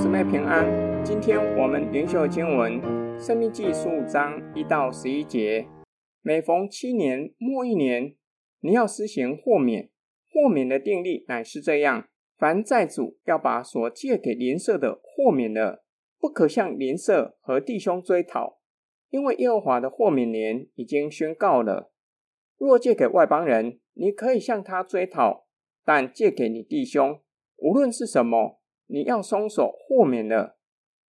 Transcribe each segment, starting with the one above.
姊妹平安。今天我们灵修经文《生命记》十五章一到十一节。每逢七年末一年，你要施行豁免。豁免的定例乃是这样：凡债主要把所借给邻舍的豁免了，不可向邻舍和弟兄追讨，因为耶和华的豁免年已经宣告了。若借给外邦人，你可以向他追讨；但借给你弟兄，无论是什么，你要松手豁免了。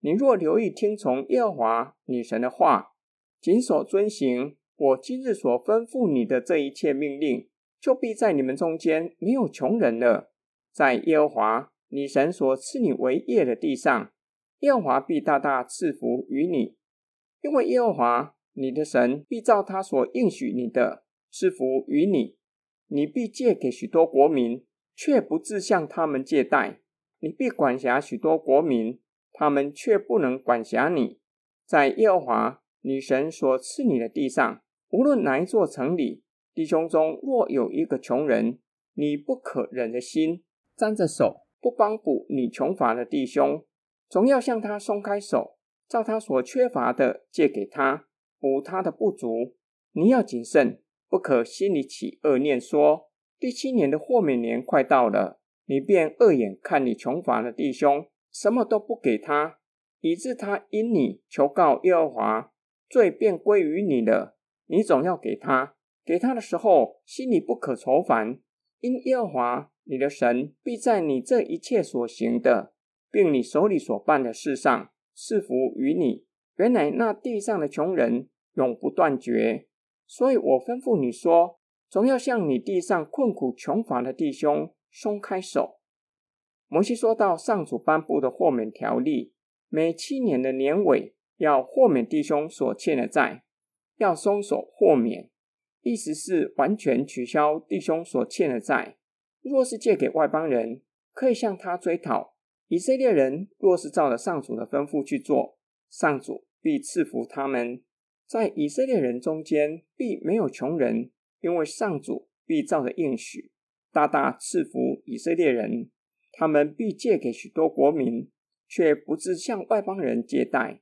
你若留意听从耶和华女神的话，谨守遵行我今日所吩咐你的这一切命令，就必在你们中间没有穷人了。在耶和华女神所赐你为业的地上，耶和华必大大赐福于你，因为耶和华你的神必照他所应许你的赐福于你。你必借给许多国民，却不自向他们借贷。你必管辖许多国民，他们却不能管辖你。在耶和华女神所赐你的地上，无论哪一座城里，弟兄中若有一个穷人，你不可忍着心，沾着手，不帮补你穷乏的弟兄，总要向他松开手，照他所缺乏的借给他，补他的不足。你要谨慎，不可心里起恶念，说第七年的豁免年快到了。你便恶眼看你穷乏的弟兄，什么都不给他，以致他因你求告耶和华，罪便归于你了。你总要给他，给他的时候，心里不可愁烦，因耶和华你的神必在你这一切所行的，并你手里所办的事上赐福于你。原来那地上的穷人永不断绝，所以我吩咐你说，总要向你地上困苦穷乏的弟兄。松开手。摩西说到，上主颁布的豁免条例，每七年的年尾要豁免弟兄所欠的债，要松手豁免，意思是完全取消弟兄所欠的债。若是借给外邦人，可以向他追讨。以色列人若是照着上主的吩咐去做，上主必赐福他们。在以色列人中间必没有穷人，因为上主必照着应许。大大赐福以色列人，他们必借给许多国民，却不致向外邦人借贷；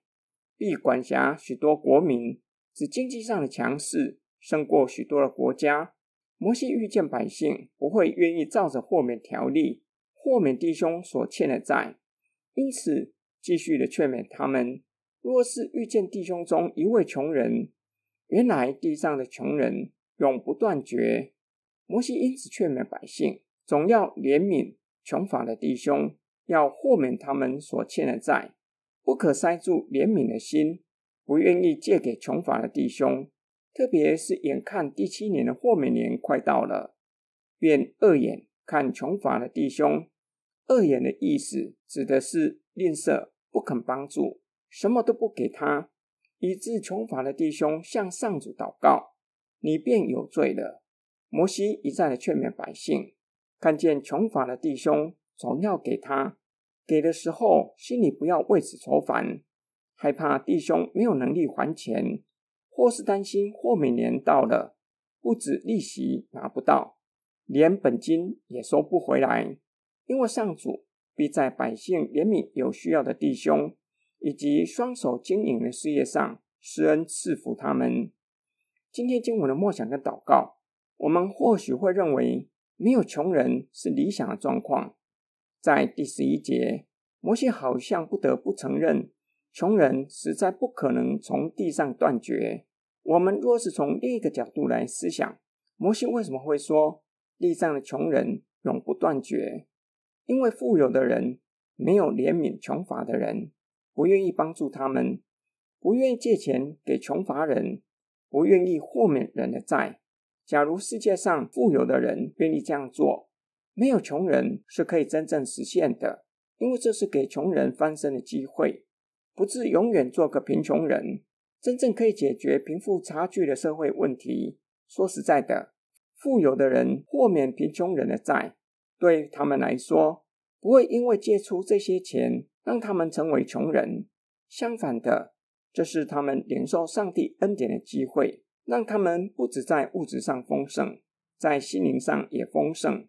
必管辖许多国民，使经济上的强势胜过许多的国家。摩西遇见百姓不会愿意照着豁免条例豁免弟兄所欠的债，因此继续的劝勉他们：若是遇见弟兄中一位穷人，原来地上的穷人永不断绝。摩西因此劝勉百姓，总要怜悯穷乏的弟兄，要豁免他们所欠的债，不可塞住怜悯的心，不愿意借给穷乏的弟兄。特别是眼看第七年的豁免年快到了，便恶眼看穷乏的弟兄。恶眼的意思指的是吝啬，不肯帮助，什么都不给他，以致穷乏的弟兄向上主祷告，你便有罪了。摩西一再的劝勉百姓，看见穷乏的弟兄，总要给他。给的时候，心里不要为此愁烦，害怕弟兄没有能力还钱，或是担心豁免年到了，不止利息拿不到，连本金也收不回来。因为上主必在百姓怜悯有需要的弟兄，以及双手经营的事业上施恩赐福他们。今天经文的默想跟祷告。我们或许会认为没有穷人是理想的状况。在第十一节，摩西好像不得不承认，穷人实在不可能从地上断绝。我们若是从另一个角度来思想，摩西为什么会说地上的穷人永不断绝？因为富有的人没有怜悯穷乏的人，不愿意帮助他们，不愿意借钱给穷乏人，不愿意豁免人的债。假如世界上富有的人愿意这样做，没有穷人是可以真正实现的，因为这是给穷人翻身的机会，不致永远做个贫穷人。真正可以解决贫富差距的社会问题。说实在的，富有的人豁免贫穷人的债，对他们来说不会因为借出这些钱让他们成为穷人，相反的，这是他们领受上帝恩典的机会。让他们不只在物质上丰盛，在心灵上也丰盛，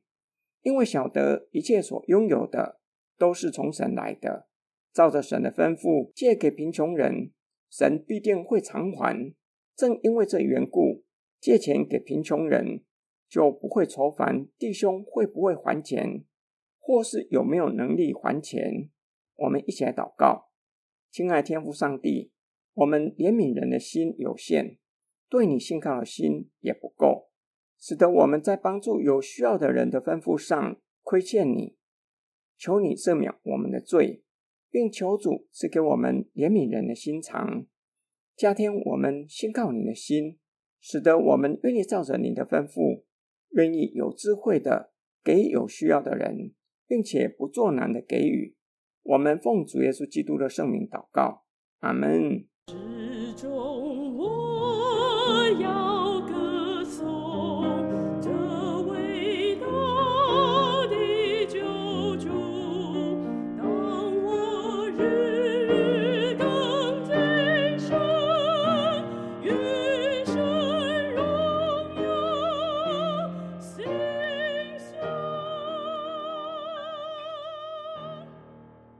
因为晓得一切所拥有的都是从神来的，照着神的吩咐借给贫穷人，神必定会偿还。正因为这缘故，借钱给贫穷人，就不会愁烦弟兄会不会还钱，或是有没有能力还钱。我们一起来祷告，亲爱天父上帝，我们怜悯人的心有限，对你信靠的心也不够，使得我们在帮助有需要的人的吩咐上亏欠你。求你赦免我们的罪，并求主赐给我们怜悯人的心肠。加添我们信靠你的心，使得我们愿意照着你的吩咐，愿意有智慧的给有需要的人，并且不做难的给予。我们奉主耶稣基督的圣名祷告，阿门。